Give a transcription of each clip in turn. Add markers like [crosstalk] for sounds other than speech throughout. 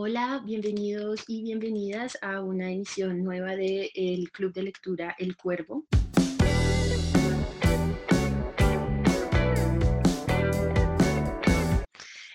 Hola, bienvenidos y bienvenidas a una emisión nueva del Club de Lectura El Cuervo.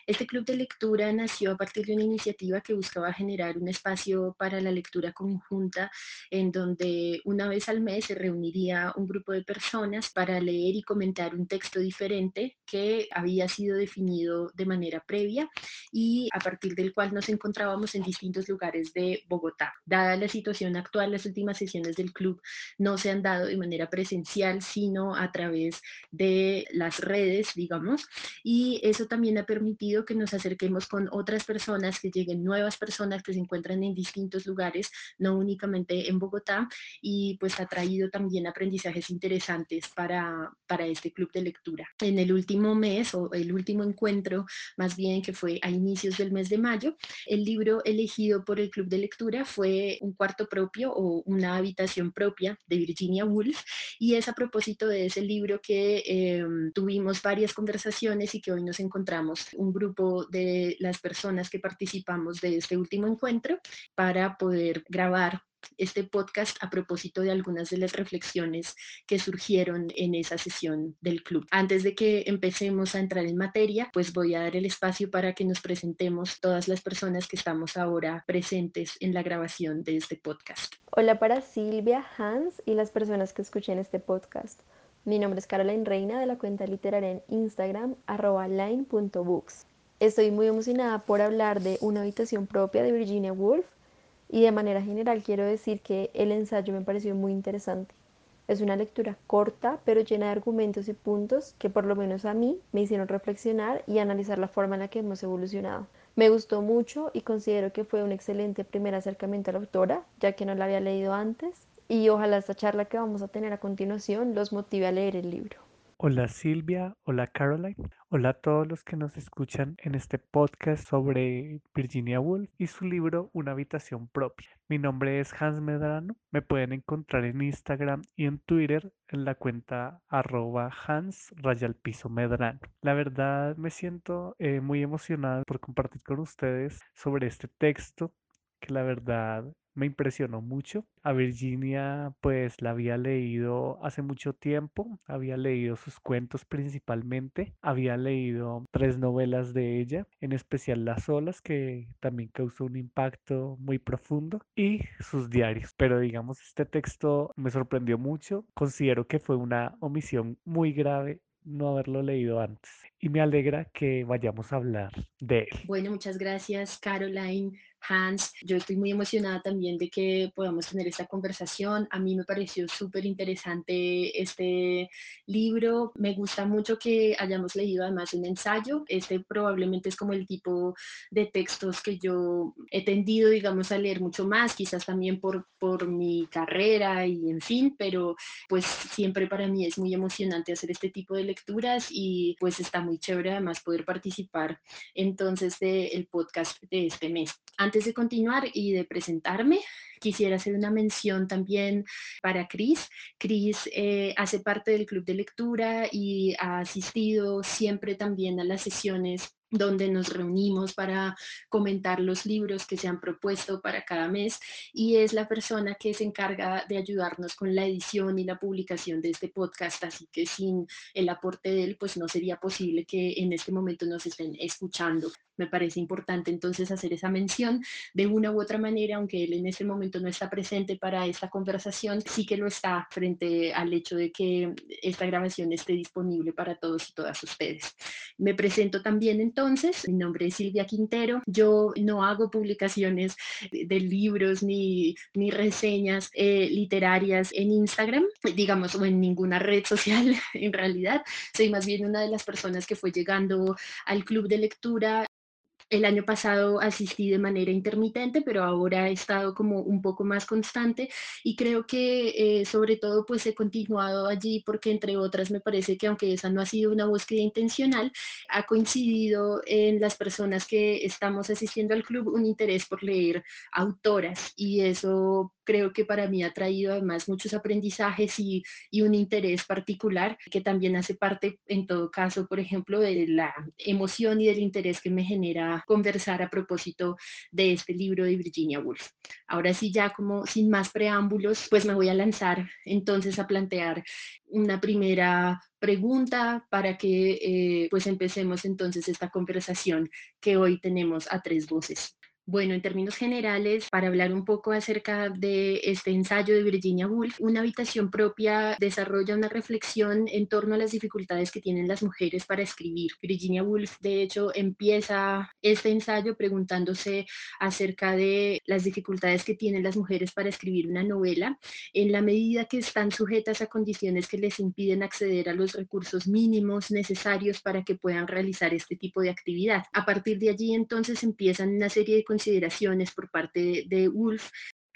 Este club de lectura nació a partir de una iniciativa que buscaba generar un espacio para la lectura conjunta en donde una vez al mes se reuniría un grupo de personas para leer y comentar un texto diferente que había sido definido de manera previa y a partir del cual nos encontrábamos en distintos lugares de Bogotá. Dada la situación actual, las últimas sesiones del club no se han dado de manera presencial, sino a través de las redes, digamos, y eso también ha permitido que nos acerquemos con otras personas, que lleguen nuevas personas que se encuentran en distintos lugares, no únicamente en Bogotá, y pues ha traído también aprendizajes interesantes para, para este club de lectura. En el último mes, o el último encuentro, más bien que fue a inicios del mes de mayo, el libro elegido por el club de lectura fue Un cuarto propio o Una habitación propia de Virginia Woolf, y es a propósito de ese libro que em, tuvimos varias conversaciones y que hoy nos encontramos un grupo grupo de las personas que participamos de este último encuentro para poder grabar este podcast a propósito de algunas de las reflexiones que surgieron en esa sesión del club. Antes de que empecemos a entrar en materia, pues voy a dar el espacio para que nos presentemos todas las personas que estamos ahora presentes en la grabación de este podcast. Hola para Silvia, Hans y las personas que escuchen este podcast. Mi nombre es Caroline Reina de la cuenta literaria en Instagram arroba line.books. Estoy muy emocionada por hablar de una habitación propia de Virginia Woolf y de manera general quiero decir que el ensayo me pareció muy interesante. Es una lectura corta pero llena de argumentos y puntos que por lo menos a mí me hicieron reflexionar y analizar la forma en la que hemos evolucionado. Me gustó mucho y considero que fue un excelente primer acercamiento a la autora, ya que no la había leído antes, y ojalá esta charla que vamos a tener a continuación los motive a leer el libro. Hola Silvia, hola Caroline, hola a todos los que nos escuchan en este podcast sobre Virginia Woolf y su libro Una habitación propia. Mi nombre es Hans Medrano, me pueden encontrar en Instagram y en Twitter en la cuenta arroba Hans Piso Medrano. La verdad me siento eh, muy emocionado por compartir con ustedes sobre este texto que la verdad me impresionó mucho. A Virginia pues la había leído hace mucho tiempo, había leído sus cuentos principalmente, había leído tres novelas de ella, en especial Las olas que también causó un impacto muy profundo y sus diarios. Pero digamos este texto me sorprendió mucho, considero que fue una omisión muy grave no haberlo leído antes y me alegra que vayamos a hablar de él. Bueno, muchas gracias Caroline Hans. Yo estoy muy emocionada también de que podamos tener esta conversación. A mí me pareció súper interesante este libro. Me gusta mucho que hayamos leído además un ensayo. Este probablemente es como el tipo de textos que yo he tendido, digamos, a leer mucho más, quizás también por, por mi carrera y en fin, pero pues siempre para mí es muy emocionante hacer este tipo de lecturas y pues está muy chévere además poder participar entonces del podcast de este mes. De continuar y de presentarme, quisiera hacer una mención también para Cris. Cris eh, hace parte del club de lectura y ha asistido siempre también a las sesiones donde nos reunimos para comentar los libros que se han propuesto para cada mes y es la persona que se encarga de ayudarnos con la edición y la publicación de este podcast, así que sin el aporte de él, pues no sería posible que en este momento nos estén escuchando. Me parece importante entonces hacer esa mención de una u otra manera, aunque él en este momento no está presente para esta conversación, sí que lo está frente al hecho de que esta grabación esté disponible para todos y todas ustedes. Me presento también entonces, mi nombre es Silvia Quintero, yo no hago publicaciones de libros ni, ni reseñas eh, literarias en Instagram, digamos, o en ninguna red social [laughs] en realidad, soy más bien una de las personas que fue llegando al club de lectura el año pasado asistí de manera intermitente, pero ahora he estado como un poco más constante y creo que eh, sobre todo pues he continuado allí porque entre otras me parece que aunque esa no ha sido una búsqueda intencional, ha coincidido en las personas que estamos asistiendo al club un interés por leer autoras y eso creo que para mí ha traído además muchos aprendizajes y, un interés particular que también hace parte, en todo caso, por ejemplo, de la emoción y del interés que me genera conversar a propósito de este libro de Virginia Woolf. Ahora sí, ya como sin más preámbulos, pues me voy a lanzar entonces a plantear una primera pregunta para que eh, pues empecemos entonces esta conversación que hoy tenemos a tres voces. Bueno, en términos generales, para hablar un poco acerca de este ensayo de Virginia Woolf, una habitación propia desarrolla una reflexión en torno a las dificultades que tienen las mujeres para escribir. Virginia Woolf, de hecho, empieza este ensayo preguntándose acerca de las dificultades que tienen las mujeres para escribir una novela, en la medida que están sujetas a condiciones que les impiden acceder a los recursos mínimos necesarios para que puedan realizar este tipo de actividad. A partir de allí, entonces, empiezan una serie de consideraciones por parte de, Wolf,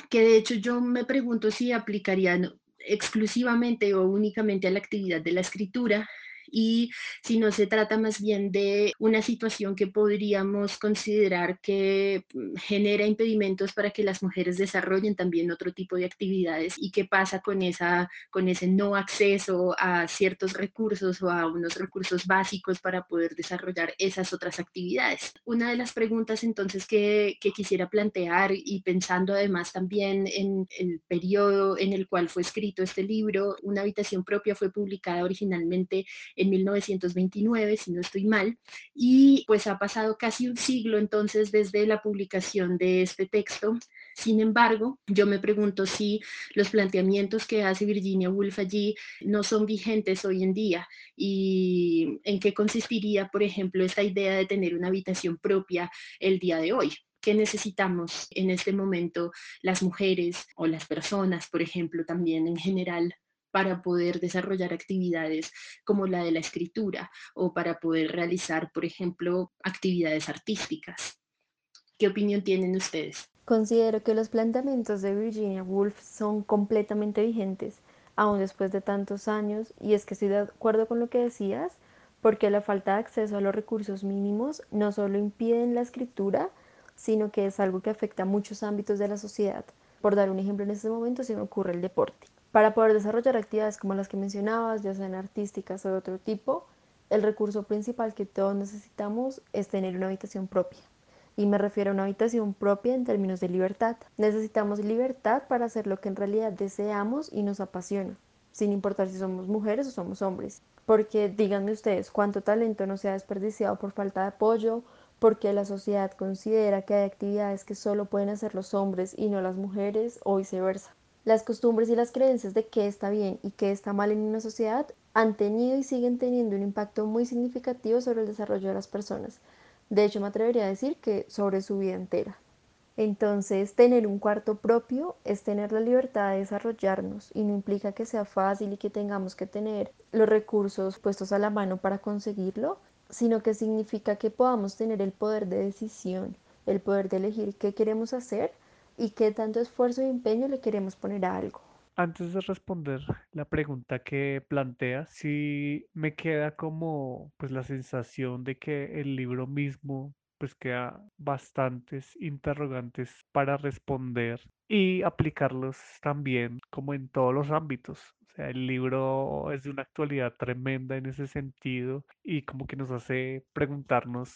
que de hecho yo me pregunto si aplicarían exclusivamente o únicamente a la actividad de la escritura, y si no se trata más bien de una situación que podríamos considerar que mm, genera impedimentos para que las mujeres desarrollen también otro tipo de actividades y qué pasa con, esa, con ese no acceso a ciertos recursos o a unos recursos básicos para poder desarrollar esas otras actividades. Una de las preguntas entonces que, que quisiera plantear y pensando además también en el periodo en el cual fue escrito este libro, Una habitación propia fue publicada originalmente en 1929, si no estoy mal, y pues ha pasado casi un siglo entonces desde la publicación de este texto. Sin embargo, yo me pregunto si los planteamientos que hace Virginia Woolf allí no son vigentes hoy en día y en qué consistiría, por ejemplo, esta idea de tener una habitación propia el día de hoy. ¿Qué necesitamos en este momento las mujeres o las personas, por ejemplo, también en general para poder desarrollar actividades como la de la escritura o para poder realizar, por ejemplo, actividades artísticas. ¿Qué opinión tienen ustedes? Considero que los planteamientos de Virginia Woolf son completamente vigentes, aún después de tantos años, y es que estoy de acuerdo con lo que decías, porque la falta de acceso a los recursos mínimos no solo impiden la escritura, sino que es algo que afecta a muchos ámbitos de la sociedad. Por dar un ejemplo en este momento se me ocurre el deporte. Para poder desarrollar actividades como las que mencionabas, ya sean artísticas o de otro tipo, el recurso principal que todos necesitamos es tener una habitación propia. Y me refiero a una habitación propia en términos de libertad. Necesitamos libertad para hacer lo que en realidad deseamos y nos apasiona, sin importar si somos mujeres o somos hombres. Porque díganme ustedes cuánto talento no se ha desperdiciado por falta de apoyo, porque la sociedad considera que hay actividades que solo pueden hacer los hombres y no las mujeres o viceversa. Las costumbres y las creencias de qué está bien y qué está mal en una sociedad han tenido y siguen teniendo un impacto muy significativo sobre el desarrollo de las personas. De hecho, me atrevería a decir que sobre su vida entera. Entonces, tener un cuarto propio es tener la libertad de desarrollarnos y no implica que sea fácil y que tengamos que tener los recursos puestos a la mano para conseguirlo, sino que significa que podamos tener el poder de decisión, el poder de elegir qué queremos hacer y qué tanto esfuerzo y empeño le queremos poner a algo. Antes de responder la pregunta que planteas, sí me queda como pues la sensación de que el libro mismo pues queda bastantes interrogantes para responder y aplicarlos también como en todos los ámbitos. O sea, el libro es de una actualidad tremenda en ese sentido y como que nos hace preguntarnos,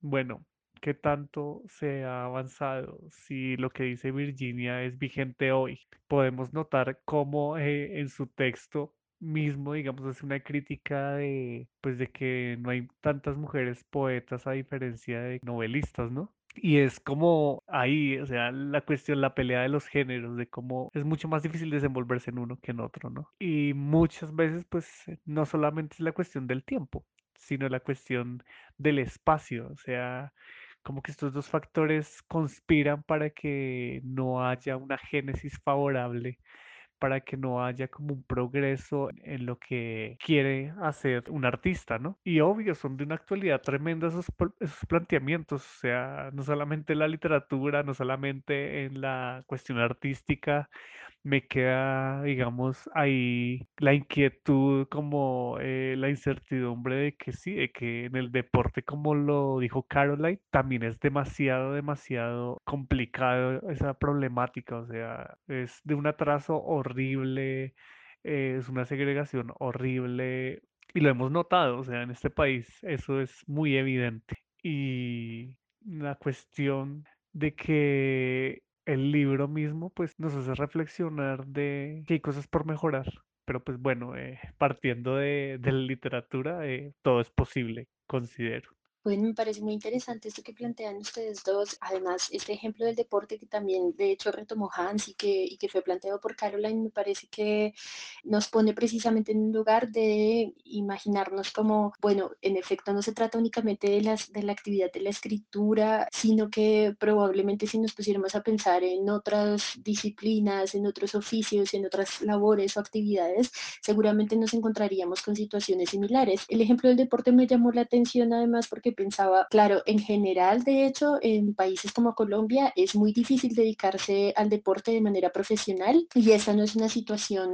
bueno, qué tanto se ha avanzado, si lo que dice Virginia es vigente hoy. Podemos notar cómo eh, en su texto mismo, digamos, es una crítica de, pues, de que no hay tantas mujeres poetas a diferencia de novelistas, ¿no? Y es como ahí, o sea, la cuestión, la pelea de los géneros, de cómo es mucho más difícil desenvolverse en uno que en otro, ¿no? Y muchas veces, pues, no solamente es la cuestión del tiempo, sino la cuestión del espacio, o sea, como que estos dos factores conspiran para que no haya una génesis favorable, para que no haya como un progreso en lo que quiere hacer un artista, ¿no? Y obvio, son de una actualidad tremenda esos, esos planteamientos, o sea, no solamente en la literatura, no solamente en la cuestión artística, me queda, digamos, ahí la inquietud, como eh, la incertidumbre de que sí, de que en el deporte, como lo dijo Caroline, también es demasiado, demasiado complicado esa problemática, o sea, es de un atraso horrible, eh, es una segregación horrible. Y lo hemos notado, o sea, en este país eso es muy evidente. Y la cuestión de que el libro mismo pues nos hace reflexionar de que hay cosas por mejorar. Pero pues bueno, eh, partiendo de, de la literatura, eh, todo es posible, considero. Bueno, me parece muy interesante esto que plantean ustedes dos. Además, este ejemplo del deporte que también de hecho retomó Hans y que, y que fue planteado por Caroline, me parece que nos pone precisamente en un lugar de imaginarnos como, bueno, en efecto no se trata únicamente de, las, de la actividad de la escritura, sino que probablemente si nos pusiéramos a pensar en otras disciplinas, en otros oficios, en otras labores o actividades, seguramente nos encontraríamos con situaciones similares. El ejemplo del deporte me llamó la atención además porque pensaba, claro, en general, de hecho, en países como Colombia es muy difícil dedicarse al deporte de manera profesional y esa no es una situación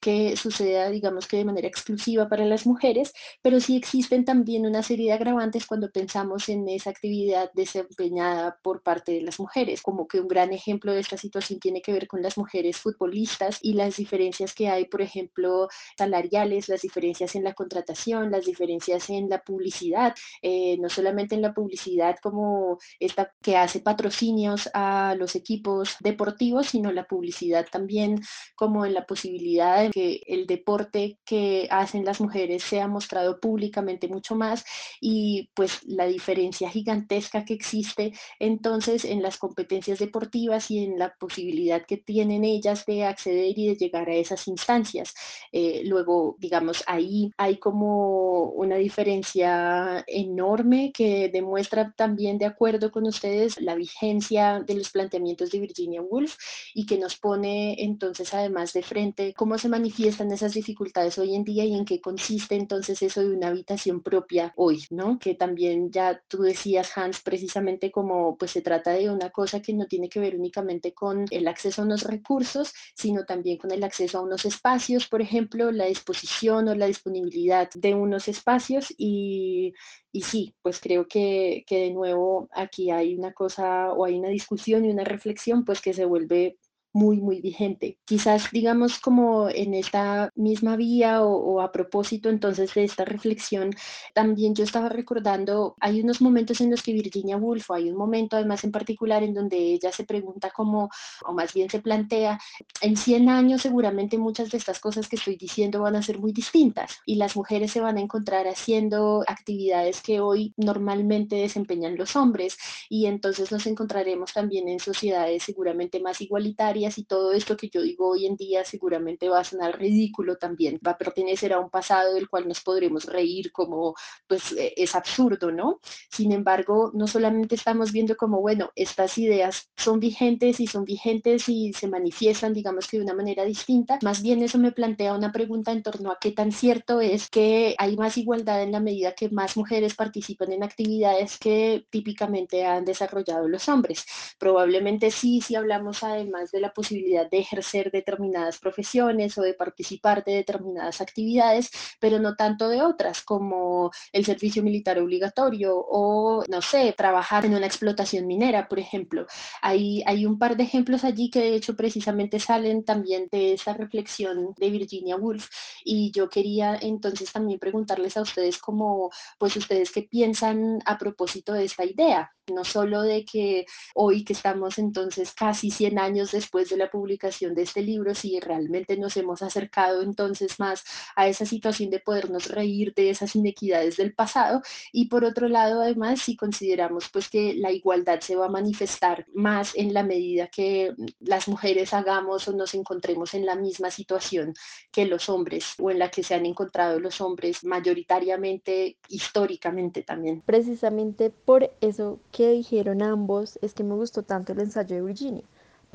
que suceda, digamos que de manera exclusiva para las mujeres, pero sí existen también una serie de agravantes cuando pensamos en esa actividad desempeñada por parte de las mujeres, como que un gran ejemplo de esta situación tiene que ver con las mujeres futbolistas y las diferencias que hay, por ejemplo, salariales, las diferencias en la contratación, las diferencias en la publicidad. Eh, solamente en la publicidad como esta que hace patrocinios a los equipos deportivos, sino la publicidad también como en la posibilidad de que el deporte que hacen las mujeres sea mostrado públicamente mucho más y pues la diferencia gigantesca que existe entonces en las competencias deportivas y en la posibilidad que tienen ellas de acceder y de llegar a esas instancias. Eh, luego, digamos, ahí hay como una diferencia enorme que demuestra también, de acuerdo con ustedes, la vigencia de los planteamientos de Virginia Woolf y que nos pone entonces además de frente cómo se manifiestan esas dificultades hoy en día y en qué consiste entonces eso de una habitación propia hoy, ¿no? Que también ya tú decías, Hans, precisamente como pues se trata de una cosa que no tiene que ver únicamente con el acceso a unos recursos, sino también con el acceso a unos espacios, por ejemplo, la disposición o la disponibilidad de unos espacios y, y sí, pues creo que, que, de nuevo aquí hay una cosa o hay una discusión y una reflexión pues que se vuelve muy, muy vigente. Quizás, digamos, como en esta misma vía o, a propósito entonces de esta reflexión, también yo estaba recordando, hay unos momentos en los que Virginia Woolf, hay un momento además en particular en donde ella se pregunta como, o más bien se plantea, en 100 años seguramente muchas de estas cosas que estoy diciendo van a ser muy distintas y las mujeres se van a encontrar haciendo actividades que hoy normalmente desempeñan los hombres y entonces nos encontraremos también en sociedades seguramente más igualitarias y todo esto que yo digo hoy en día seguramente va a sonar ridículo también, va a pertenecer a un pasado del cual nos podremos reír como pues e, es absurdo, ¿no? Sin embargo, no solamente estamos viendo como, bueno, estas ideas son vigentes y son vigentes y se manifiestan, digamos que de una manera distinta, más bien eso me plantea una pregunta en torno a qué tan cierto es que hay más igualdad en la medida que más mujeres participan en actividades que típicamente han desarrollado los hombres. Probablemente sí, si hablamos además de la posibilidad de ejercer determinadas profesiones o de participar de determinadas actividades, pero no tanto de otras, como el servicio militar obligatorio o, no sé, trabajar en una explotación minera, por ejemplo. Hay, hay un par de ejemplos allí que de hecho precisamente salen también de esa reflexión de Virginia Woolf y yo quería entonces también preguntarles a ustedes como, pues ustedes qué piensan a propósito de esta idea, no solo de que hoy que estamos entonces casi 100 años después de la publicación de este libro, si realmente nos hemos acercado entonces más a esa situación de podernos reír de esas inequidades del pasado y por otro lado además si consideramos pues que la igualdad se va a manifestar más en la medida que las mujeres hagamos o nos encontremos en la misma situación que los hombres o en la que se han encontrado los hombres mayoritariamente históricamente también. Precisamente por eso que dijeron ambos es que me gustó tanto el ensayo de Virginia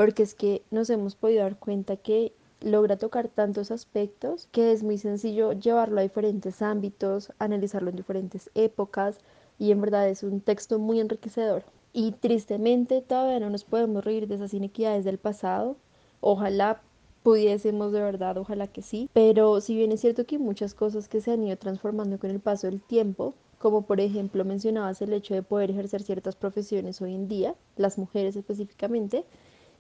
porque es que nos hemos podido dar cuenta que logra tocar tantos aspectos que es muy sencillo llevarlo a diferentes ámbitos, analizarlo en diferentes épocas y en verdad es un texto muy enriquecedor. Y tristemente todavía no nos podemos reír de esas inequidades del pasado. Ojalá pudiésemos de verdad, ojalá que sí. Pero si bien es cierto que hay muchas cosas que se han ido transformando con el paso del tiempo, como por ejemplo mencionabas el hecho de poder ejercer ciertas profesiones hoy en día, las mujeres específicamente,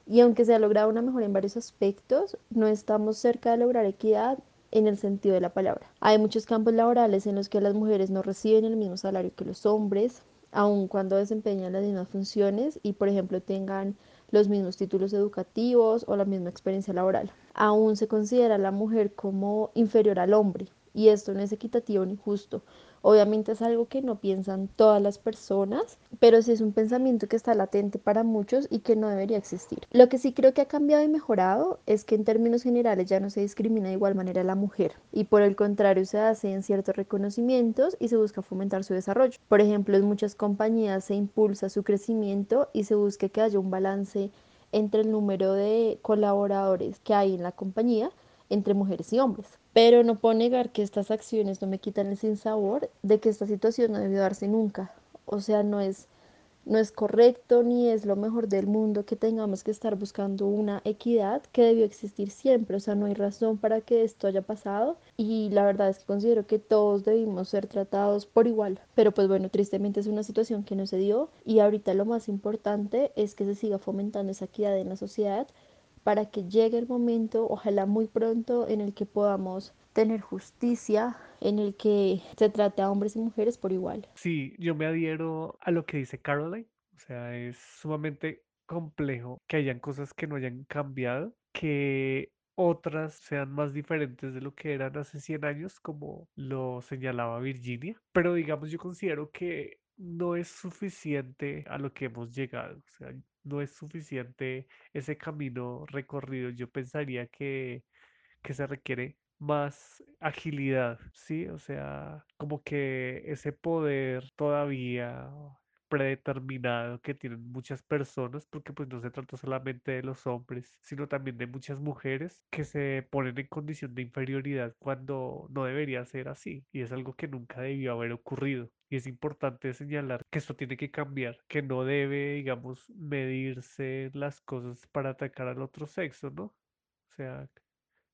y aunque se ha logrado una mejora en varios aspectos, no estamos cerca de lograr equidad en el sentido de la palabra. Hay muchos campos laborales en los que las mujeres no reciben el mismo salario que los hombres, aun cuando desempeñan las mismas funciones y, por ejemplo, tengan los mismos títulos educativos o la misma experiencia laboral. Aún se considera a la mujer como inferior al hombre y esto no es equitativo ni justo. Obviamente es algo que no piensan todas las personas, pero sí es un pensamiento que está latente para muchos y que no debería existir. Lo que sí creo que ha cambiado y mejorado es que en términos generales ya no se discrimina de igual manera a la mujer y por el contrario se hacen ciertos reconocimientos y se busca fomentar su desarrollo. Por ejemplo, en muchas compañías se impulsa su crecimiento y se busca que haya un balance entre el número de colaboradores que hay en la compañía entre mujeres y hombres. Pero no puedo negar que estas acciones no me quitan el sinsabor de que esta situación no debió darse nunca. O sea, no es no es correcto ni es lo mejor del mundo que tengamos que estar buscando una equidad que debió existir siempre. O sea, no hay razón para que esto haya pasado y la verdad es que considero que todos debimos ser tratados por igual. Pero pues bueno, tristemente es una situación que no se dio y ahorita lo más importante es que se siga fomentando esa equidad en la sociedad para que llegue el momento, ojalá muy pronto, en el que podamos tener justicia, en el que se trate a hombres y mujeres por igual. Sí, yo me adhiero a lo que dice Caroline. O sea, es sumamente complejo que hayan cosas que no hayan cambiado, que otras sean más diferentes de lo que eran hace 100 años, como lo señalaba Virginia. Pero digamos, yo considero que no es suficiente a lo que hemos llegado. O sea, no es suficiente ese camino recorrido. Yo pensaría que, que se requiere más agilidad, ¿sí? O sea, como que ese poder todavía predeterminado que tienen muchas personas, porque pues no se trata solamente de los hombres, sino también de muchas mujeres que se ponen en condición de inferioridad cuando no debería ser así, y es algo que nunca debió haber ocurrido. Y es importante señalar que esto tiene que cambiar, que no debe, digamos, medirse las cosas para atacar al otro sexo, ¿no? O sea,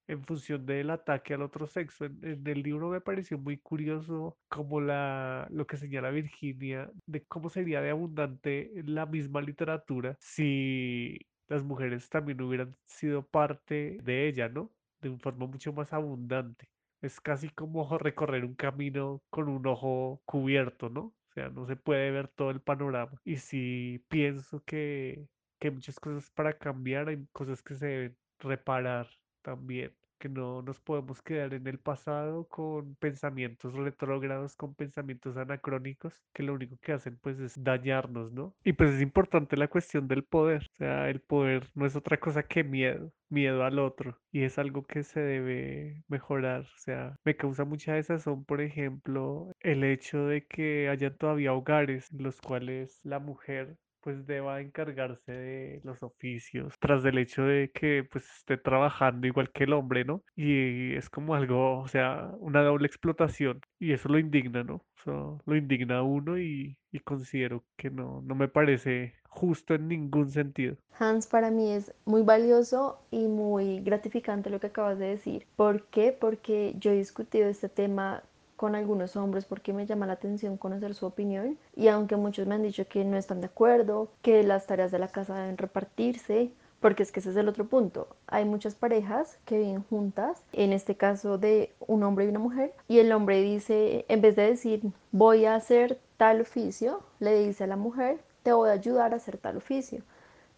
en función del ataque al otro sexo. En, el libro me pareció muy curioso como la, lo que señala Virginia de cómo sería de abundante la misma literatura si las mujeres también hubieran sido parte de ella, ¿no? De una forma mucho más abundante. Es casi como [laughs] recorrer un camino con un ojo cubierto, ¿no? O sea, no se puede ver todo el panorama. Y sí pienso que, que hay muchas cosas para cambiar, hay cosas que se deben reparar también, que no nos podemos quedar en el pasado con pensamientos retrógrados, con pensamientos anacrónicos, que lo único que hacen pues es dañarnos, ¿no? Y pues es importante la cuestión del poder, o sea, el poder no es otra cosa que miedo, miedo al otro, y es algo que se debe mejorar, o sea, me causa mucha desazón, por ejemplo, el hecho de que haya todavía hogares en los cuales la mujer pues deba encargarse de los oficios, tras del hecho de que pues esté trabajando igual que el hombre, ¿no? Y es como algo, o sea, una doble explotación y eso lo indigna, ¿no? Eso lo indigna a uno y, y considero que no, no me parece justo en ningún sentido. Hans, para mí es muy valioso y muy gratificante lo que acabas de decir. ¿Por qué? Porque yo he discutido este tema con algunos hombres porque me llama la atención conocer su opinión y aunque muchos me han dicho que no están de acuerdo, que las tareas de la casa deben repartirse, porque es que ese es el otro punto. Hay muchas parejas que viven juntas, en este caso de un hombre y una mujer, y el hombre dice, en vez de decir voy a hacer tal oficio, le dice a la mujer, te voy a ayudar a hacer tal oficio.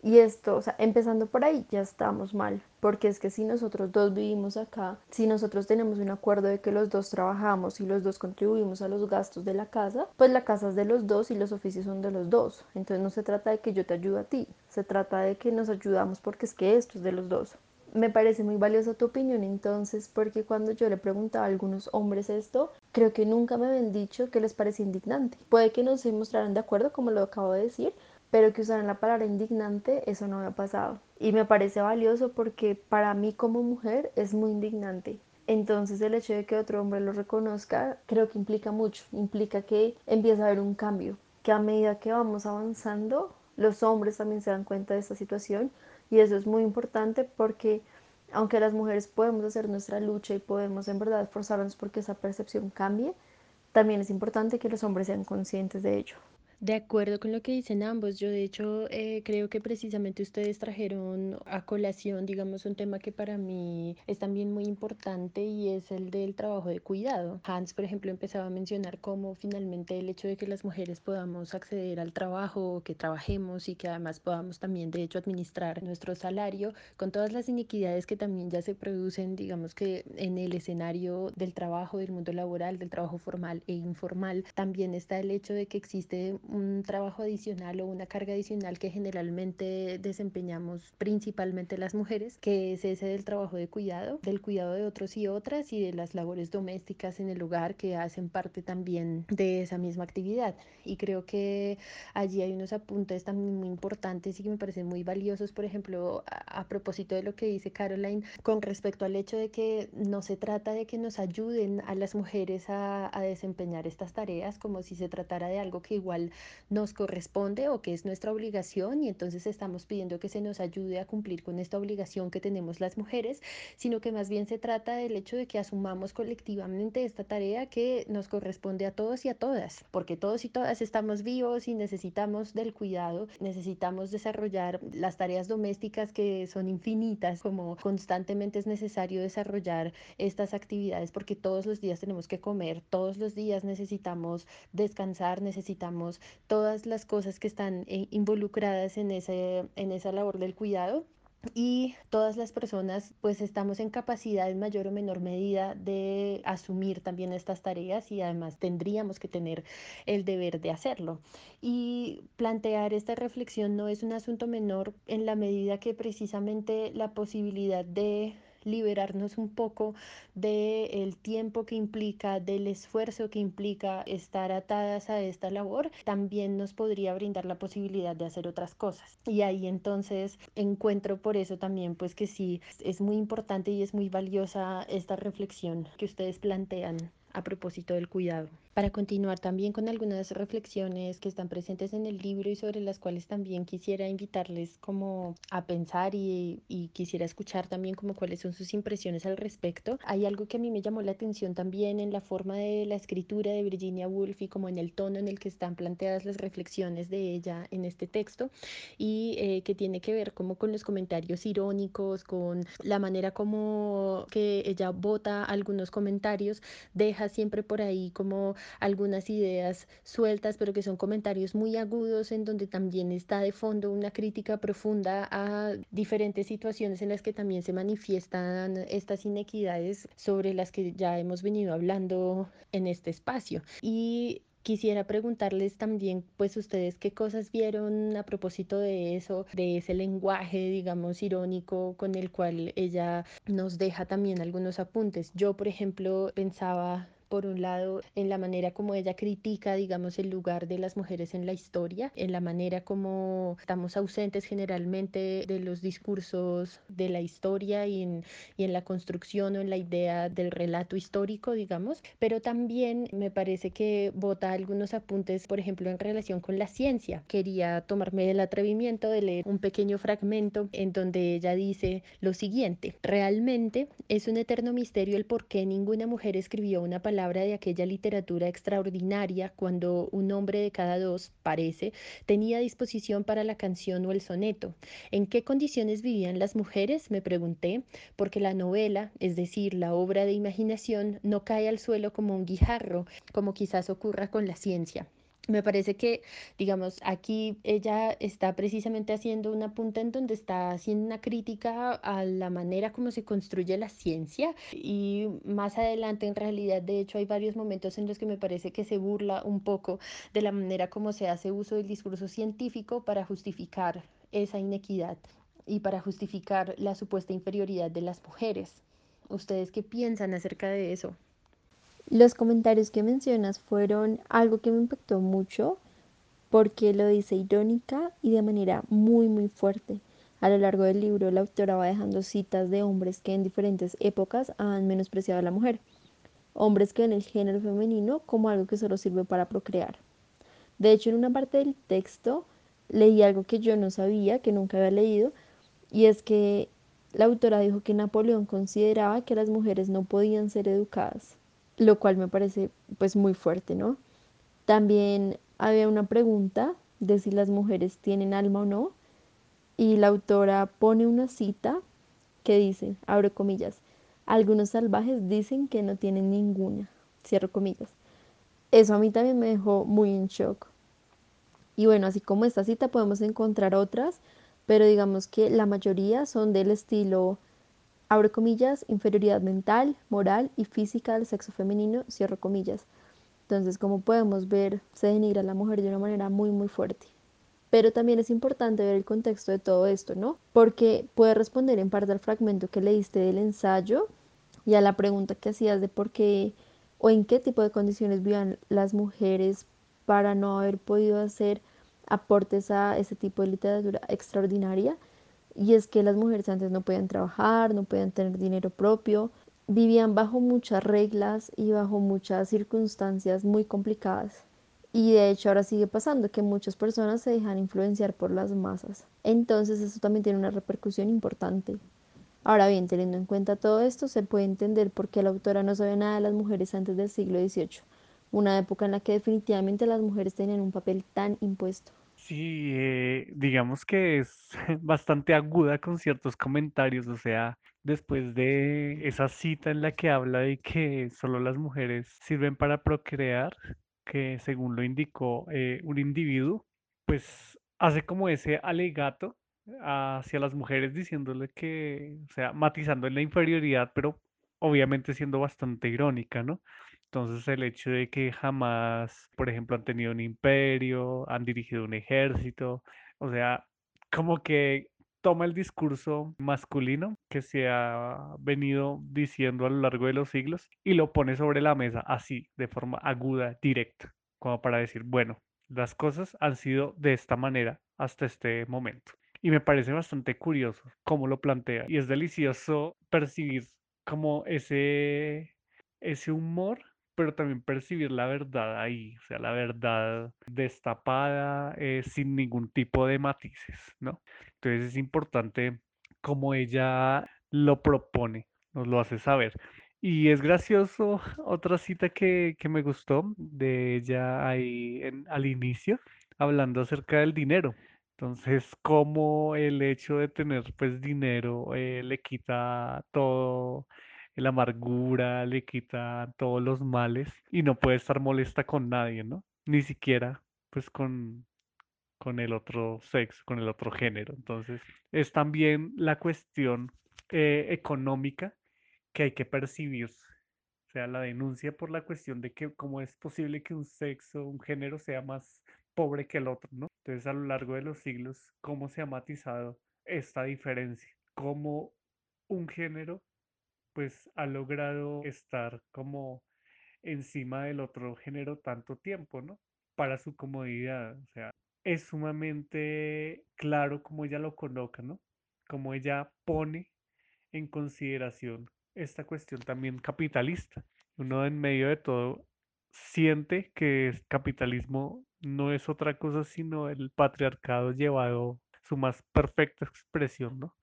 Y esto, o sea, empezando por ahí, ya estamos mal, porque es que si nosotros dos vivimos acá, si nosotros tenemos un acuerdo de que los dos trabajamos y los dos contribuimos a los gastos de la casa, pues la casa es de los dos y los oficios son de los dos. Entonces no se trata de que yo te ayude a ti, se trata de que nos ayudamos porque es que esto es de los dos. Me parece muy valiosa tu opinión entonces, porque cuando yo le preguntaba a algunos hombres esto, creo que nunca me habían dicho que les parecía indignante. Puede que no se mostraran de acuerdo, como lo acabo de decir, pero que usaran la palabra indignante, eso no me ha pasado. Y me parece valioso porque para mí como mujer es muy indignante. Entonces el hecho de que otro hombre lo reconozca creo que implica mucho, implica que empieza a haber un cambio, que a medida que vamos avanzando, los hombres también se dan cuenta de esta situación y eso es muy importante porque aunque las mujeres podemos hacer nuestra lucha y podemos en verdad esforzarnos porque esa percepción cambie, también es importante que los hombres sean conscientes de ello. De acuerdo con lo que dicen ambos, yo de hecho eh, creo que precisamente ustedes trajeron a colación, digamos, un tema que para mí es también muy importante y es el del trabajo de cuidado. Hans, por ejemplo, empezaba a mencionar cómo finalmente el hecho de que las mujeres podamos acceder al trabajo, que trabajemos y que además podamos también, de hecho, administrar nuestro salario con todas las iniquidades que también ya se producen, digamos que en el escenario del trabajo, del mundo laboral, del trabajo formal e informal, también está el hecho de que existe un trabajo adicional o una carga adicional que generalmente desempeñamos principalmente las mujeres, que es ese del trabajo de cuidado, del cuidado de otros y otras y de las labores domésticas en el hogar que hacen parte también de esa misma actividad. Y creo que allí hay unos apuntes también muy importantes y que me parecen muy valiosos, por ejemplo, a, a propósito de lo que dice Caroline con respecto al hecho de que no se trata de que nos ayuden a las mujeres a, a desempeñar estas tareas como si se tratara de algo que igual nos corresponde o que es nuestra obligación y entonces estamos pidiendo que se nos ayude a cumplir con esta obligación que tenemos las mujeres, sino que más bien se trata del hecho de que asumamos colectivamente esta tarea que nos corresponde a todos y a todas, porque todos y todas estamos vivos y necesitamos del cuidado, necesitamos desarrollar las tareas domésticas que son infinitas, como constantemente es necesario desarrollar estas actividades porque todos los días tenemos que comer, todos los días necesitamos descansar, necesitamos todas las cosas que están eh, involucradas en, ese, en esa labor del cuidado y todas las personas pues estamos en capacidad en mayor o menor medida de asumir también estas tareas y además tendríamos que tener el deber de hacerlo. Y plantear esta reflexión no es un asunto menor en la medida que precisamente la posibilidad de liberarnos un poco del tiempo que implica, del esfuerzo que implica estar atadas a esta labor, también nos podría brindar la posibilidad de hacer otras cosas. Y ahí entonces encuentro por eso también pues que sí, es muy importante y es muy valiosa esta reflexión que ustedes plantean a propósito del cuidado para continuar también con algunas reflexiones que están presentes en el libro y sobre las cuales también quisiera invitarles como a pensar y, quisiera escuchar también como cuáles son sus impresiones al respecto. Hay algo que a mí me llamó la atención también en la forma de la escritura de Virginia Woolf y como en el tono en el que están planteadas las reflexiones de ella en este texto y eh, que tiene que ver como con los comentarios irónicos, con la manera como que ella vota algunos comentarios, deja siempre por ahí como algunas ideas sueltas, pero que son comentarios muy agudos en donde también está de fondo una crítica profunda a diferentes situaciones en las que también se manifiestan estas inequidades sobre las que ya hemos venido hablando en este espacio. Y quisiera preguntarles también, pues ustedes qué cosas vieron a propósito de eso, de ese lenguaje, digamos, irónico con el cual ella nos deja también algunos apuntes. Yo, por ejemplo, pensaba por un lado, en la manera como ella critica, digamos, el lugar de las mujeres en la historia, en la manera como estamos ausentes generalmente de los discursos de la historia y en, y en la construcción o en la idea del relato histórico, digamos, pero también me parece que vota algunos apuntes, por ejemplo, en relación con la ciencia. Quería tomarme el atrevimiento de leer un pequeño fragmento en donde ella dice lo siguiente, realmente es un eterno misterio el por qué ninguna mujer escribió una palabra de aquella literatura extraordinaria cuando un hombre de cada dos, parece, tenía disposición para la canción o el soneto. ¿En qué condiciones vivían las mujeres? me pregunté, porque la novela, es decir, la obra de imaginación, no cae al suelo como un guijarro, como quizás ocurra con la ciencia. Me parece que, digamos, aquí ella está precisamente haciendo una punta en donde está haciendo una crítica a la manera como se construye la ciencia y más adelante en realidad, de hecho, hay varios momentos en los que me parece que se burla un poco de la manera como se hace uso del discurso científico para justificar esa inequidad y para justificar la supuesta inferioridad de las mujeres. ¿Ustedes qué piensan acerca de eso? Los comentarios que mencionas fueron algo que me impactó mucho porque lo dice irónica y de manera muy muy fuerte. A lo largo del libro la autora va dejando citas de hombres que en diferentes épocas han menospreciado a la mujer, hombres que ven el género femenino como algo que solo sirve para procrear. De hecho, en una parte del texto leí algo que yo no sabía, que nunca había leído, y es que la autora dijo que Napoleón consideraba que las mujeres no podían ser educadas, lo cual me parece pues muy fuerte, ¿no? También había una pregunta de si las mujeres tienen alma o no y la autora pone una cita que dice, abro comillas, algunos salvajes dicen que no tienen ninguna, cierro comillas. Eso a mí también me dejó muy en shock. Y bueno, así como esta cita podemos encontrar otras, pero digamos que la mayoría son del estilo, abro comillas, inferioridad mental, moral y física del sexo femenino, cierro comillas. Entonces, como podemos ver, se denigra a la mujer de una manera muy, muy fuerte. Pero también es importante ver el contexto de todo esto, ¿no? Porque puede responder en parte al fragmento que leíste del ensayo y a la pregunta que hacías de por qué o en qué tipo de condiciones vivían las mujeres para no haber podido hacer aportes a ese tipo de literatura extraordinaria. Y es que las mujeres antes no podían trabajar, no podían tener dinero propio, vivían bajo muchas reglas y bajo muchas circunstancias muy complicadas. Y de hecho ahora sigue pasando que muchas personas se dejan influenciar por las masas. Entonces eso también tiene una repercusión importante. Ahora bien, teniendo en cuenta todo esto, se puede entender por qué la autora no sabe nada de las mujeres antes del siglo XVIII, una época en la que definitivamente las mujeres tenían un papel tan impuesto. Sí, eh, digamos que es [laughs] bastante aguda con ciertos comentarios, o sea, después de esa cita en la que habla de que solo las mujeres sirven para procrear, que según lo indicó eh, un individuo, pues hace como ese alegato hacia las mujeres diciéndole que, o sea, matizando en la inferioridad, pero obviamente siendo bastante irónica, ¿no? Entonces el hecho de que jamás, por ejemplo, han tenido un imperio, han dirigido un ejército, o sea, como que toma el discurso masculino que se ha venido diciendo a lo largo de los siglos y lo pone sobre la mesa así, de forma aguda, directa, como para decir, bueno, las cosas han sido de esta manera hasta este momento. Y me parece bastante curioso cómo lo plantea. Y es delicioso percibir como ese, ese humor, pero también percibir la verdad ahí, o sea, la verdad destapada, eh, sin ningún tipo de matices, ¿no? Entonces es importante cómo ella lo propone, nos lo hace saber. Y es gracioso, [laughs] otra cita que, que me gustó de ella ahí en, al inicio, hablando acerca del dinero. Entonces, cómo el hecho de tener pues dinero eh, le quita todo, la amargura, le quita todos los males y no puede estar molesta con nadie, ¿no? Ni siquiera pues con, con el otro sexo, con el otro género. Entonces, es también la cuestión eh, económica que hay que percibir. O sea, la denuncia por la cuestión de que cómo es posible que un sexo, un género sea más pobre que el otro, ¿no? Entonces, a lo largo de los siglos, cómo se ha matizado esta diferencia, cómo un género, pues, ha logrado estar como encima del otro género tanto tiempo, ¿no? Para su comodidad, o sea, es sumamente claro cómo ella lo coloca, ¿no? Cómo ella pone en consideración esta cuestión también capitalista. Uno en medio de todo siente que el capitalismo no es otra cosa sino el patriarcado llevado su más perfecta expresión, ¿no?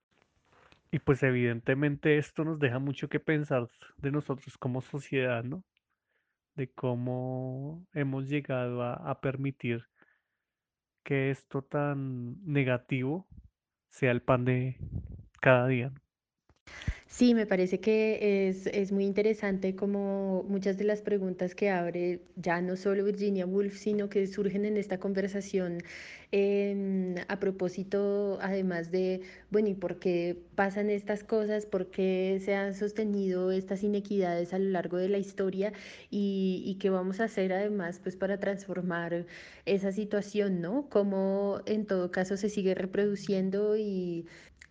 Y pues evidentemente esto nos deja mucho que pensar de nosotros como sociedad, ¿no? De cómo hemos llegado a, permitir que esto tan negativo sea el pan de cada día. ¿no? Sí, me parece que es, es muy interesante como muchas de las preguntas que abre ya no solo Virginia Woolf, sino que surgen en esta conversación em, a propósito, además de, bueno, ¿y por qué pasan estas cosas? ¿Por qué se han sostenido estas inequidades a lo largo de la historia? ¿Y, y qué vamos a hacer además pues para transformar esa situación, ¿no? Cómo en todo caso se sigue reproduciendo y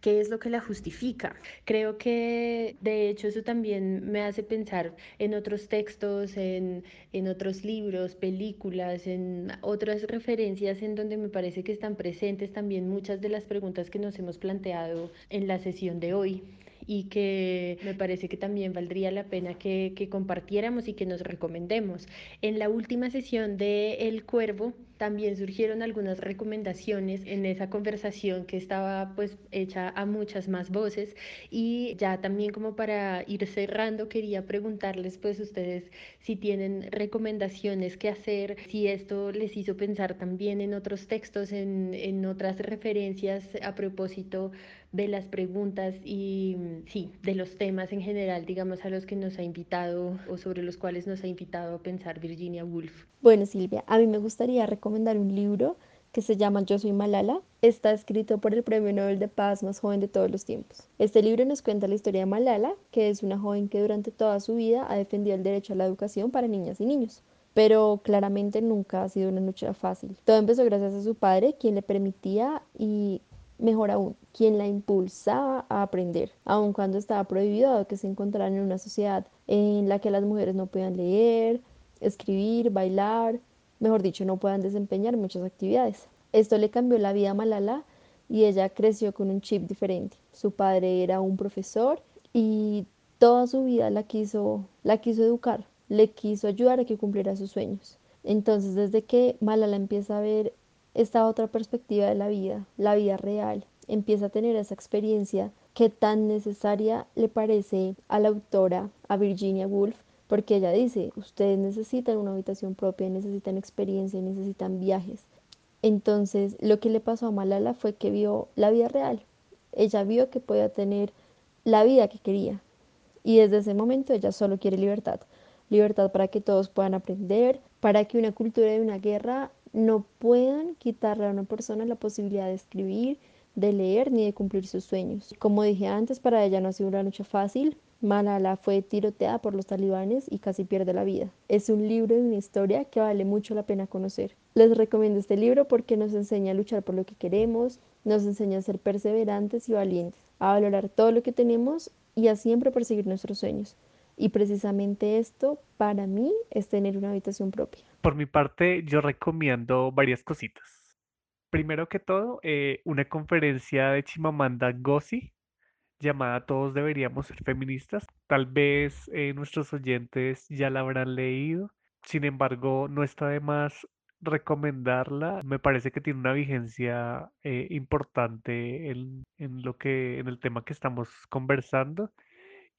qué es lo que la justifica. Creo que de hecho eso también me hace pensar en otros textos, en, en otros libros, películas, en otras referencias en donde me parece que están presentes también muchas de las preguntas que nos hemos planteado en la sesión de hoy y que me parece que también valdría la pena que, que compartiéramos y que nos recomendemos. En la última sesión de El Cuervo, también surgieron algunas recomendaciones en esa conversación que estaba pues hecha a muchas más voces y ya también como para ir cerrando quería preguntarles pues ustedes si tienen recomendaciones que hacer, si esto les hizo pensar también en otros textos, en, en otras referencias a propósito de las preguntas y sí, de los temas en general, digamos, a los que nos ha invitado o sobre los cuales nos ha invitado a pensar Virginia Woolf. Bueno, Silvia, a mí me gustaría recomendar un libro que se llama Yo soy Malala. Está escrito por el Premio Nobel de Paz más joven de todos los tiempos. Este libro nos cuenta la historia de Malala, que es una joven que durante toda su vida ha defendido el derecho a la educación para niñas y niños. Pero claramente nunca ha sido una lucha fácil. Todo empezó gracias a su padre, quien le permitía y mejor aún, quien la impulsaba a aprender, aun cuando estaba prohibido que se encontraran en una sociedad en la que las mujeres no podían leer, escribir, bailar, mejor dicho, no puedan desempeñar muchas actividades. Esto le cambió la vida a Malala y ella creció con un chip diferente. Su padre era un profesor y toda su vida la quiso, la quiso educar, le quiso ayudar a que cumpliera sus sueños. Entonces, desde que Malala empieza a ver esta otra perspectiva de la vida, la vida real, empieza a tener esa experiencia que tan necesaria le parece a la autora, a Virginia Woolf, porque ella dice, ustedes necesitan una habitación propia, necesitan experiencia, necesitan viajes. Entonces, lo que le pasó a Malala fue que vio la vida real. Ella vio que podía tener la vida que quería. Y desde ese momento ella solo quiere libertad. Libertad para que todos puedan aprender, para que una cultura de una guerra no puedan quitarle a una persona la posibilidad de escribir, de leer ni de cumplir sus sueños. Como dije antes, para ella no ha sido una lucha fácil. Malala fue tiroteada por los talibanes y casi pierde la vida. Es un libro de una historia que vale mucho la pena conocer. Les recomiendo este libro porque nos enseña a luchar por lo que queremos, nos enseña a ser perseverantes y valientes, a valorar todo lo que tenemos y a siempre perseguir nuestros sueños. Y precisamente esto para mí es tener una habitación propia. Por mi parte, yo recomiendo varias cositas. Primero que todo, eh, una conferencia de Chimamanda Ngozi llamada Todos deberíamos ser feministas. Tal vez eh, nuestros oyentes ya la habrán leído. Sin embargo, no está de más recomendarla. Me parece que tiene una vigencia eh, importante en, lo que, en el tema que estamos conversando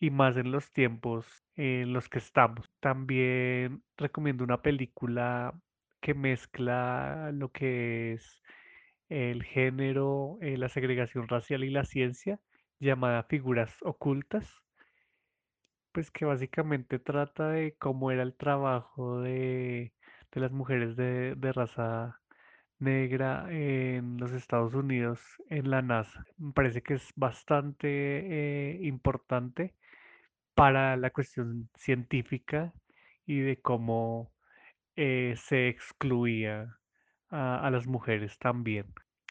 y más en los tiempos en los que estamos. También recomiendo una película que mezcla lo que es el género, eh, la segregación racial y la ciencia, llamada Figuras Ocultas, pues que básicamente trata de cómo era el trabajo de, de las mujeres de, de raza negra en los Estados Unidos en la NASA. Me parece que es bastante eh, importante para la cuestión científica y de cómo eh, se excluía a, las mujeres también.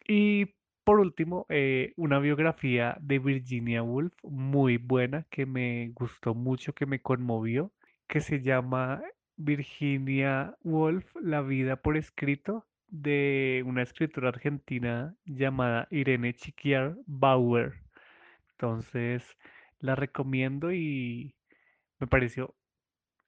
Y por último, eh, una biografía de Virginia Woolf muy buena que me gustó mucho, que me conmovió, que se llama Virginia Woolf, La vida por escrito, de una escritora argentina llamada Irene Chiquiar Bauer. Entonces, la recomiendo y me pareció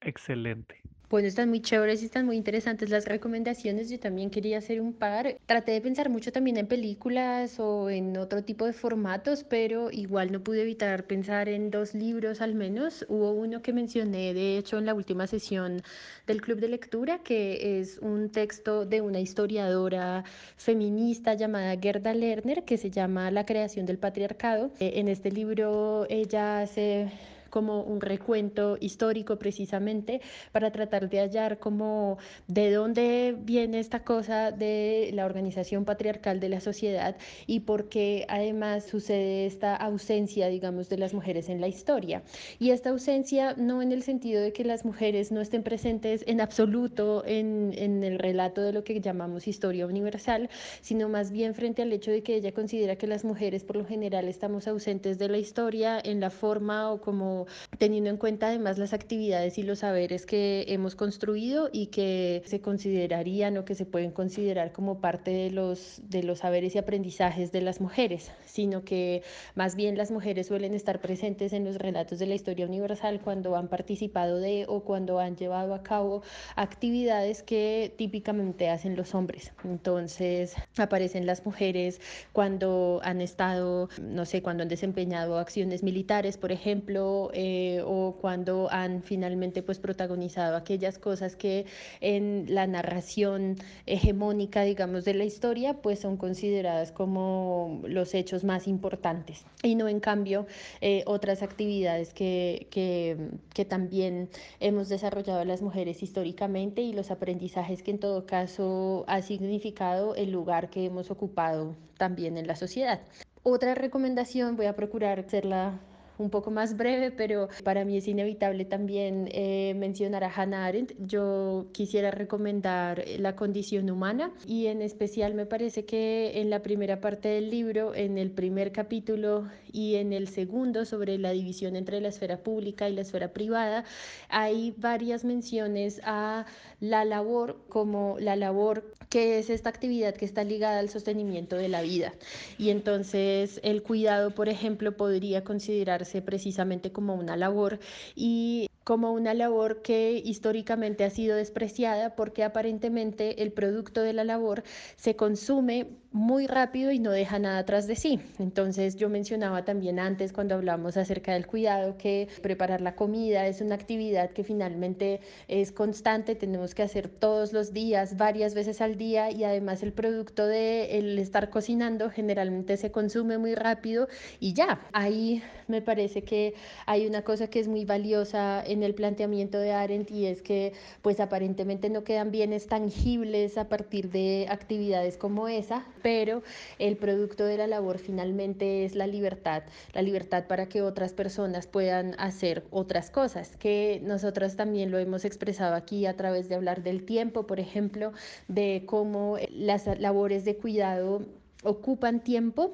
excelente. Bueno, están muy chéveres y están muy interesantes las recomendaciones. Yo también quería hacer un par. Traté de pensar mucho también en películas o en otro tipo de formatos, pero igual no pude evitar pensar en dos libros al menos. Hubo uno que mencioné, de hecho, en la última sesión del club de lectura, que es un texto de una historiadora feminista llamada Gerda Lerner, que se llama La creación del patriarcado. Eh, en este libro ella hace como un recuento histórico precisamente para tratar de hallar como de dónde viene esta cosa de la organización patriarcal de la sociedad y por qué además sucede esta ausencia, digamos, de las mujeres en la historia. Y esta ausencia no en el sentido de que las mujeres no estén presentes en absoluto en, en el relato de lo que llamamos historia universal, sino más bien frente al hecho de que ella considera que las mujeres por lo general estamos ausentes de la historia en la forma o como teniendo en cuenta además las actividades y los saberes que hemos construido y que se considerarían o que se pueden considerar como parte de los, de los saberes y aprendizajes de las mujeres, sino que más bien las mujeres suelen estar presentes en los relatos de la historia universal cuando han participado de o cuando han llevado a cabo actividades que típicamente hacen los hombres. Entonces aparecen las mujeres cuando han estado, no sé, cuando han desempeñado acciones militares, por ejemplo, eh, o cuando han finalmente pues protagonizado aquellas cosas que en la narración hegemónica, digamos, de la historia, pues son consideradas como los hechos más importantes. Y no en cambio eh, otras actividades que, que, que también hemos desarrollado las mujeres históricamente y los aprendizajes que en todo caso ha significado el lugar que hemos ocupado también en la sociedad. Otra recomendación, voy a procurar hacerla un poco más breve, pero para mí es inevitable también eh, mencionar a Hannah Arendt. Yo quisiera recomendar La condición humana y en especial me parece que en la primera parte del libro, en el primer capítulo y en el segundo sobre la división entre la esfera pública y la esfera privada, hay varias menciones a la labor como la labor que es esta actividad que está ligada al sostenimiento de la vida. Y entonces el cuidado, por ejemplo, podría considerarse precisamente como una labor y como una labor que históricamente ha sido despreciada porque aparentemente el producto de la labor se consume muy rápido y no deja nada atrás de sí. Entonces yo mencionaba también antes cuando hablamos acerca del cuidado que preparar la comida es una actividad que finalmente es constante, tenemos que hacer todos los días, varias veces al día y además el producto de el estar cocinando generalmente se consume muy rápido y ya, ahí me parece que hay una cosa que es muy valiosa el planteamiento de Arendt y es que pues aparentemente no quedan bienes tangibles a partir de actividades como esa, pero el producto de la labor finalmente es la libertad, la libertad para que otras personas puedan hacer otras cosas, que nosotras también lo hemos expresado aquí a través de hablar del tiempo, por ejemplo, de cómo las labores de cuidado ocupan tiempo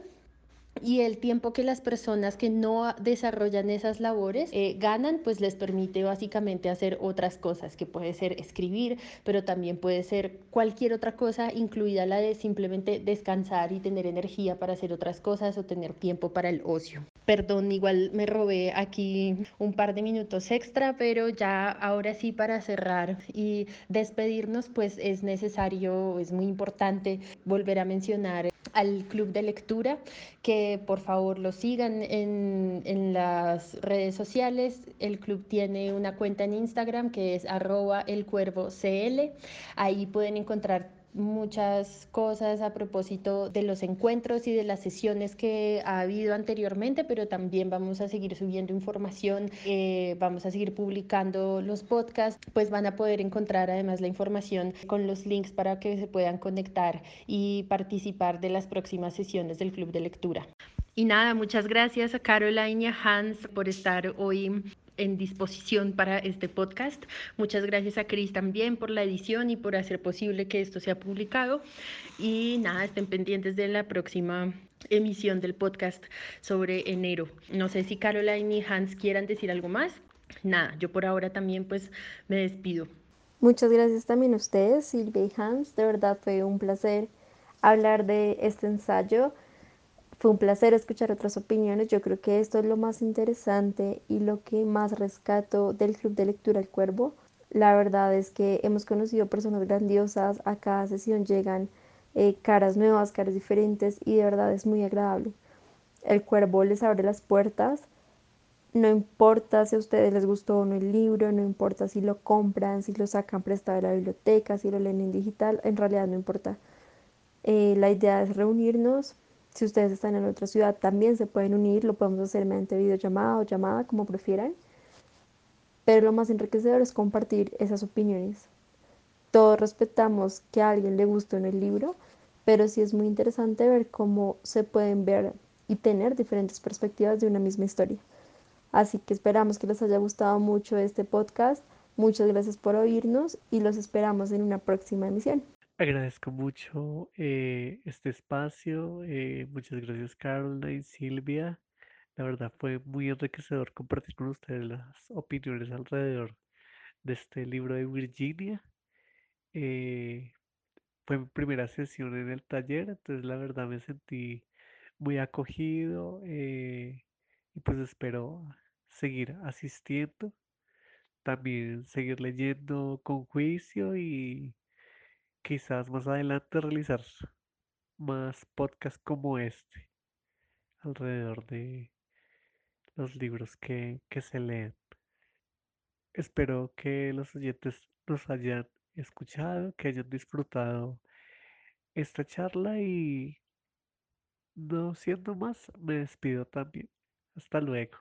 y el tiempo que las personas que no desarrollan esas labores eh, ganan, pues les permite básicamente hacer otras cosas, que puede ser escribir, pero también puede ser cualquier otra cosa, incluida la de simplemente descansar y tener energía para hacer otras cosas o tener tiempo para el ocio. Perdón, igual me robé aquí un par de minutos extra, pero ya ahora sí para cerrar y despedirnos, pues es necesario, es muy importante volver a mencionar al club de lectura, que por favor lo sigan en, en, las redes sociales. El club tiene una cuenta en Instagram que es arroba el cuervo CL. Ahí pueden encontrar muchas cosas a propósito de los encuentros y de las sesiones que ha habido anteriormente, pero también vamos a seguir subiendo información, eh, vamos a seguir publicando los podcasts, pues van a poder encontrar además la información con los links para que se puedan conectar y participar de las próximas sesiones del club de lectura. Y nada, muchas gracias a Caroline y a Hans por estar hoy en disposición para este podcast. Muchas gracias a Cris también por la edición y por hacer posible que esto sea publicado. Y nada, estén pendientes de la próxima emisión del podcast sobre enero. No sé si Caroline y Hans quieran decir algo más. Nada, yo por ahora también pues me despido. Muchas gracias también a ustedes, Silvia y Hans. De verdad fue un placer hablar de este ensayo fue un placer escuchar otras opiniones. Yo creo que esto es lo más interesante y lo que más rescato del Club de Lectura El Cuervo. La verdad es que hemos conocido personas grandiosas. A cada sesión llegan eh, caras nuevas, caras diferentes y de verdad es muy agradable. El Cuervo les abre las puertas. No importa si a ustedes les gustó o no el libro, no importa si lo compran, si lo sacan prestado de la biblioteca, si lo leen en digital, en realidad no importa. Eh, la idea es reunirnos, si ustedes están en otra ciudad, también se pueden unir, lo podemos hacer mediante videollamada o llamada, como prefieran. Pero lo más enriquecedor es compartir esas opiniones. Todos respetamos que a alguien le gustó en el libro, pero sí es muy interesante ver cómo se pueden ver y tener diferentes perspectivas de una misma historia. Así que esperamos que les haya gustado mucho este podcast. Muchas gracias por oírnos y los esperamos en una próxima emisión. Agradezco mucho eh, este espacio. Eh, muchas gracias, Carla y Silvia. La verdad fue muy enriquecedor compartir con ustedes las opiniones alrededor de este libro de Virginia. Eh, fue mi primera sesión en el taller, entonces la verdad me sentí muy acogido y pues espero seguir asistiendo, también seguir leyendo con juicio y quizás más adelante realizar más podcasts como este alrededor de los libros que, que se leen. Espero que los oyentes nos hayan escuchado, que hayan disfrutado esta charla y no siendo más, me despido también. Hasta luego.